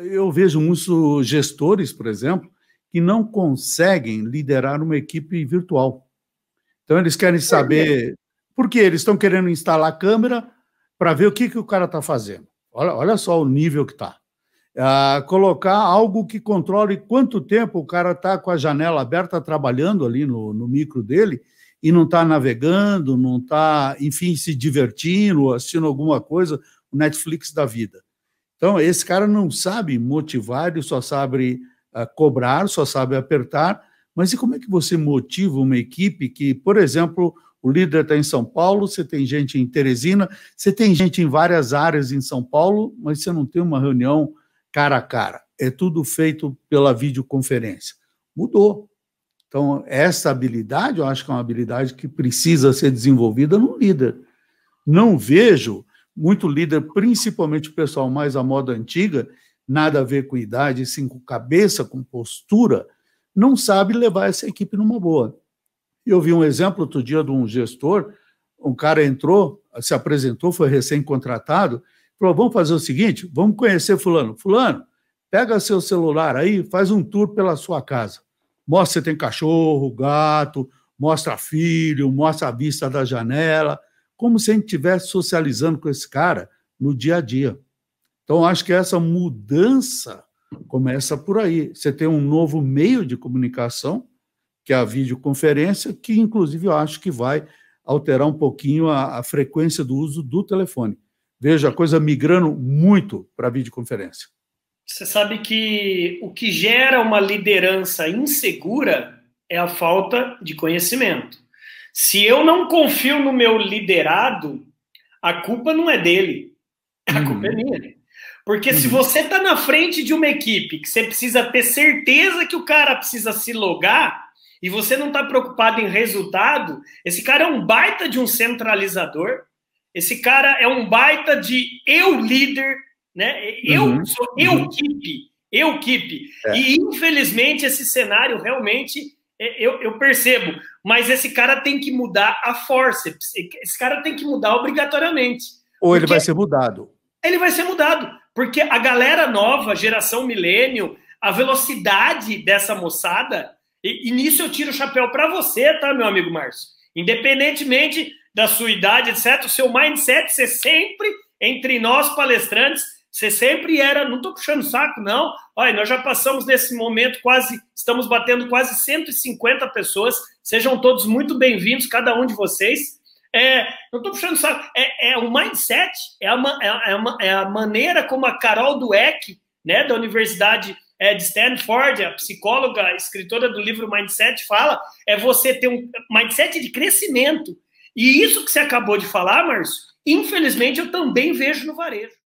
Eu vejo muitos gestores, por exemplo, que não conseguem liderar uma equipe virtual. Então, eles querem saber. Por quê? Eles estão querendo instalar a câmera para ver o que, que o cara está fazendo. Olha, olha só o nível que está. Ah, colocar algo que controle quanto tempo o cara está com a janela aberta trabalhando ali no, no micro dele e não está navegando, não está, enfim, se divertindo, assistindo alguma coisa, o Netflix da vida. Então, esse cara não sabe motivar, ele só sabe uh, cobrar, só sabe apertar. Mas e como é que você motiva uma equipe que, por exemplo, o líder está em São Paulo, você tem gente em Teresina, você tem gente em várias áreas em São Paulo, mas você não tem uma reunião cara a cara. É tudo feito pela videoconferência. Mudou. Então, essa habilidade, eu acho que é uma habilidade que precisa ser desenvolvida no líder. Não vejo muito líder, principalmente o pessoal mais à moda antiga, nada a ver com idade, sim com cabeça, com postura, não sabe levar essa equipe numa boa. Eu vi um exemplo outro dia de um gestor, um cara entrou, se apresentou, foi recém-contratado, falou: vamos fazer o seguinte, vamos conhecer fulano. Fulano, pega seu celular aí, faz um tour pela sua casa. Mostra se tem cachorro, gato, mostra filho, mostra a vista da janela, como se a gente estivesse socializando com esse cara no dia a dia. Então, acho que essa mudança começa por aí. Você tem um novo meio de comunicação que é a videoconferência, que inclusive eu acho que vai alterar um pouquinho a, a frequência do uso do telefone. Veja a coisa migrando muito para a videoconferência. Você sabe que o que gera uma liderança insegura é a falta de conhecimento. Se eu não confio no meu liderado, a culpa não é dele, a uhum. culpa é minha. Porque uhum. se você está na frente de uma equipe que você precisa ter certeza que o cara precisa se logar, e você não está preocupado em resultado, esse cara é um baita de um centralizador, esse cara é um baita de eu líder, né? Eu uhum, sou eu uhum. equipe, eu equipe. É. E infelizmente esse cenário realmente eu, eu, percebo, mas esse cara tem que mudar a força, esse cara tem que mudar obrigatoriamente. Ou ele vai ser mudado. Ele vai ser mudado, porque a galera nova, geração milênio, a velocidade dessa moçada e, e nisso eu tiro o chapéu para você, tá, meu amigo Márcio? Independentemente da sua idade, etc., o seu mindset, você sempre, entre nós palestrantes, você sempre era, não estou puxando saco, não. Olha, nós já passamos nesse momento quase, estamos batendo quase 150 pessoas. Sejam todos muito bem-vindos, cada um de vocês. É, não estou puxando saco, é, é o mindset, é a, é, a, é a maneira como a Carol Dueck, né, da Universidade é, de Stanford, a psicóloga, escritora do livro Mindset, fala, é você ter um mindset de crescimento. E isso que você acabou de falar, Márcio, infelizmente eu também vejo no varejo.